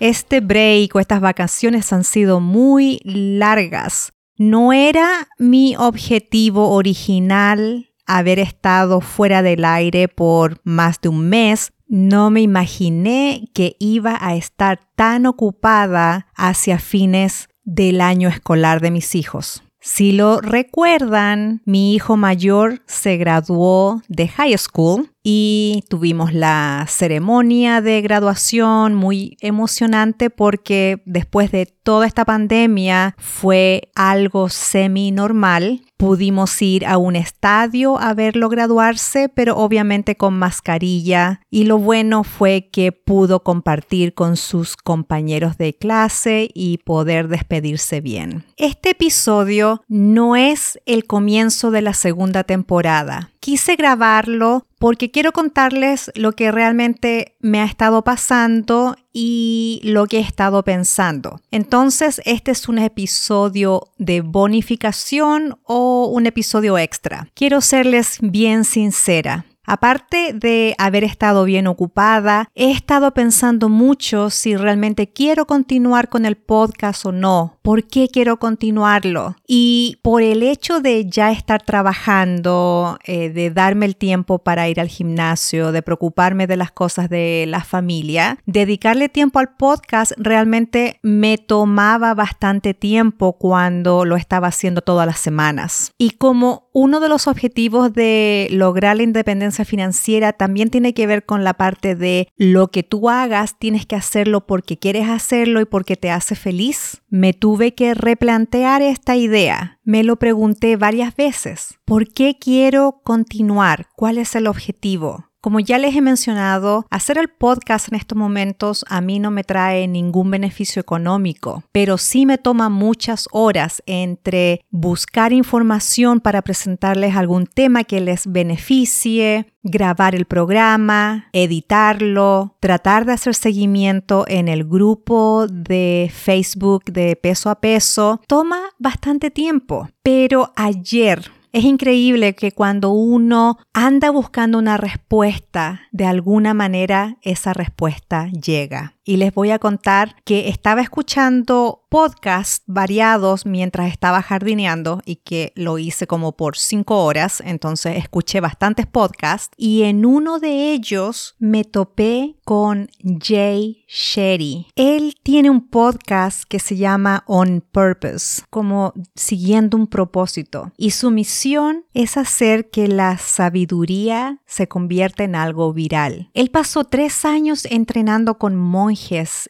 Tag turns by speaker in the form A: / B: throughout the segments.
A: Este break o estas vacaciones han sido muy largas. No era mi objetivo original haber estado fuera del aire por más de un mes. No me imaginé que iba a estar tan ocupada hacia fines del año escolar de mis hijos. Si lo recuerdan, mi hijo mayor se graduó de high school y tuvimos la ceremonia de graduación muy emocionante porque después de toda esta pandemia fue algo semi normal Pudimos ir a un estadio a verlo graduarse, pero obviamente con mascarilla. Y lo bueno fue que pudo compartir con sus compañeros de clase y poder despedirse bien. Este episodio no es el comienzo de la segunda temporada. Quise grabarlo porque quiero contarles lo que realmente me ha estado pasando y lo que he estado pensando. Entonces, este es un episodio de bonificación o un episodio extra. Quiero serles bien sincera. Aparte de haber estado bien ocupada, he estado pensando mucho si realmente quiero continuar con el podcast o no, por qué quiero continuarlo. Y por el hecho de ya estar trabajando, eh, de darme el tiempo para ir al gimnasio, de preocuparme de las cosas de la familia, dedicarle tiempo al podcast realmente me tomaba bastante tiempo cuando lo estaba haciendo todas las semanas. Y como uno de los objetivos de lograr la independencia financiera también tiene que ver con la parte de lo que tú hagas, tienes que hacerlo porque quieres hacerlo y porque te hace feliz. Me tuve que replantear esta idea. Me lo pregunté varias veces. ¿Por qué quiero continuar? ¿Cuál es el objetivo? Como ya les he mencionado, hacer el podcast en estos momentos a mí no me trae ningún beneficio económico, pero sí me toma muchas horas entre buscar información para presentarles algún tema que les beneficie, grabar el programa, editarlo, tratar de hacer seguimiento en el grupo de Facebook de peso a peso. Toma bastante tiempo, pero ayer es increíble que cuando uno anda buscando una respuesta, de alguna manera esa respuesta llega y les voy a contar que estaba escuchando podcasts variados mientras estaba jardineando y que lo hice como por cinco horas, entonces escuché bastantes podcasts y en uno de ellos me topé con Jay Shetty. Él tiene un podcast que se llama On Purpose, como siguiendo un propósito y su misión es hacer que la sabiduría se convierta en algo viral. Él pasó tres años entrenando con monjes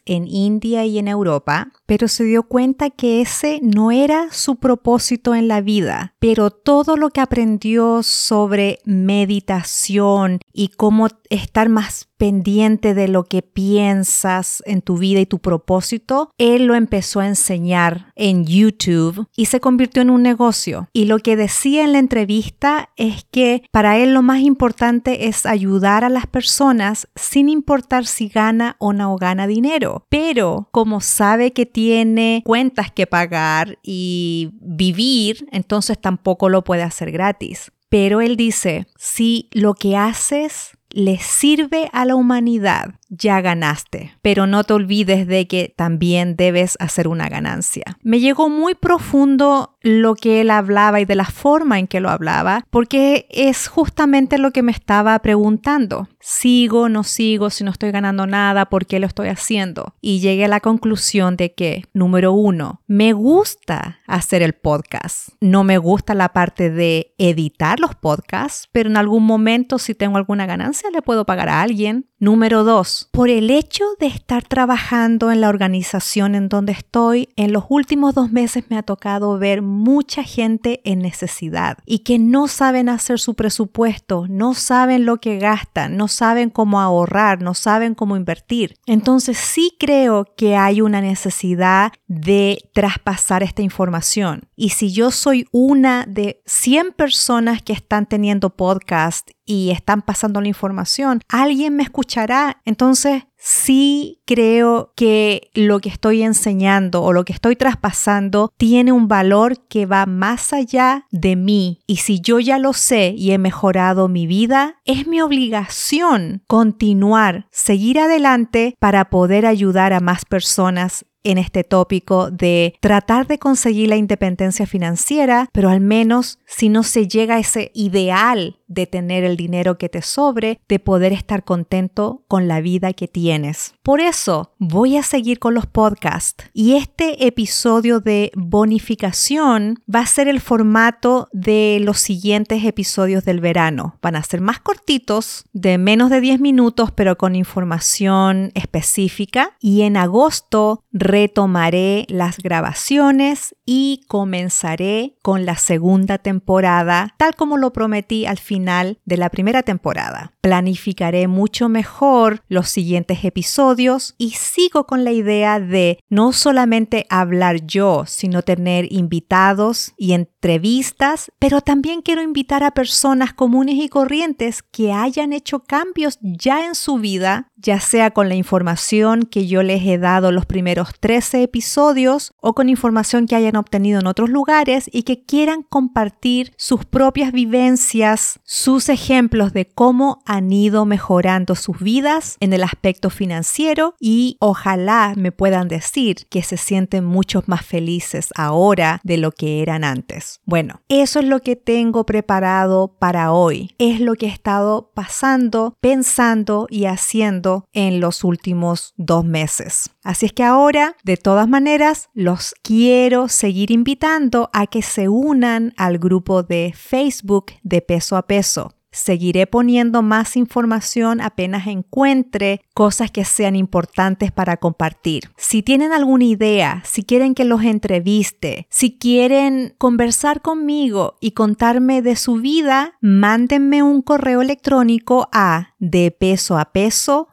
A: en India y en Europa, pero se dio cuenta que ese no era su propósito en la vida, pero todo lo que aprendió sobre meditación y cómo estar más pendiente de lo que piensas en tu vida y tu propósito, él lo empezó a enseñar en YouTube y se convirtió en un negocio. Y lo que decía en la entrevista es que para él lo más importante es ayudar a las personas sin importar si gana o no gana dinero. Pero como sabe que tiene cuentas que pagar y vivir, entonces tampoco lo puede hacer gratis. Pero él dice, si lo que haces le sirve a la humanidad, ya ganaste. Pero no te olvides de que también debes hacer una ganancia. Me llegó muy profundo lo que él hablaba y de la forma en que lo hablaba, porque es justamente lo que me estaba preguntando. ¿Sigo, no sigo, si no estoy ganando nada, por qué lo estoy haciendo? Y llegué a la conclusión de que, número uno, me gusta hacer el podcast. No me gusta la parte de editar los podcasts, pero en algún momento si tengo alguna ganancia le puedo pagar a alguien. Número dos, Por el hecho de estar trabajando en la organización en donde estoy, en los últimos dos meses me ha tocado ver mucha gente en necesidad y que no saben hacer su presupuesto, no saben lo que gastan, no saben cómo ahorrar, no saben cómo invertir. Entonces sí creo que hay una necesidad de traspasar esta información. Y si yo soy una de 100 personas que están teniendo podcast y están pasando la información, alguien me escuchará. Entonces, sí creo que lo que estoy enseñando o lo que estoy traspasando tiene un valor que va más allá de mí. Y si yo ya lo sé y he mejorado mi vida, es mi obligación continuar, seguir adelante para poder ayudar a más personas en este tópico de tratar de conseguir la independencia financiera, pero al menos si no se llega a ese ideal de tener el dinero que te sobre, de poder estar contento con la vida que tienes. Por eso voy a seguir con los podcasts y este episodio de bonificación va a ser el formato de los siguientes episodios del verano. Van a ser más cortitos, de menos de 10 minutos, pero con información específica. Y en agosto retomaré las grabaciones y comenzaré con la segunda temporada, tal como lo prometí al final de la primera temporada. Planificaré mucho mejor los siguientes episodios y sigo con la idea de no solamente hablar yo, sino tener invitados y entrevistas, pero también quiero invitar a personas comunes y corrientes que hayan hecho cambios ya en su vida ya sea con la información que yo les he dado los primeros 13 episodios o con información que hayan obtenido en otros lugares y que quieran compartir sus propias vivencias, sus ejemplos de cómo han ido mejorando sus vidas en el aspecto financiero y ojalá me puedan decir que se sienten mucho más felices ahora de lo que eran antes. Bueno, eso es lo que tengo preparado para hoy. Es lo que he estado pasando, pensando y haciendo en los últimos dos meses. Así es que ahora, de todas maneras, los quiero seguir invitando a que se unan al grupo de Facebook de peso a peso. Seguiré poniendo más información apenas encuentre cosas que sean importantes para compartir. Si tienen alguna idea, si quieren que los entreviste, si quieren conversar conmigo y contarme de su vida, mándenme un correo electrónico a de peso a peso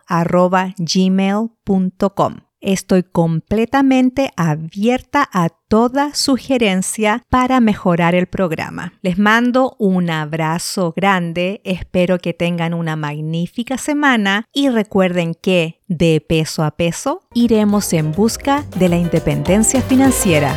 A: gmail.com. Estoy completamente abierta a toda sugerencia para mejorar el programa. Les mando un abrazo grande, espero que tengan una magnífica semana y recuerden que de peso a peso iremos en busca de la independencia financiera.